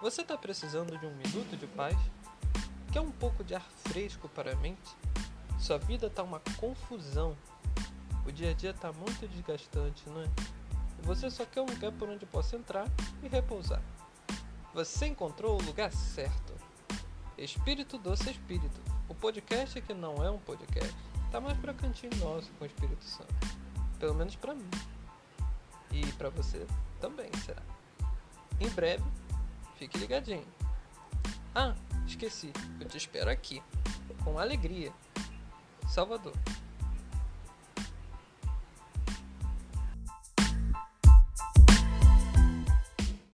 Você está precisando de um minuto de paz? Quer um pouco de ar fresco para a mente? Sua vida está uma confusão. O dia a dia está muito desgastante, não é? E você só quer um lugar por onde possa entrar e repousar. Você encontrou o lugar certo. Espírito Doce Espírito, o podcast que não é um podcast, tá mais para cantinho nosso com o Espírito Santo. Pelo menos para mim. E para você também será. Em breve Fique ligadinho. Ah, esqueci. Eu te espero aqui. Com alegria. Salvador.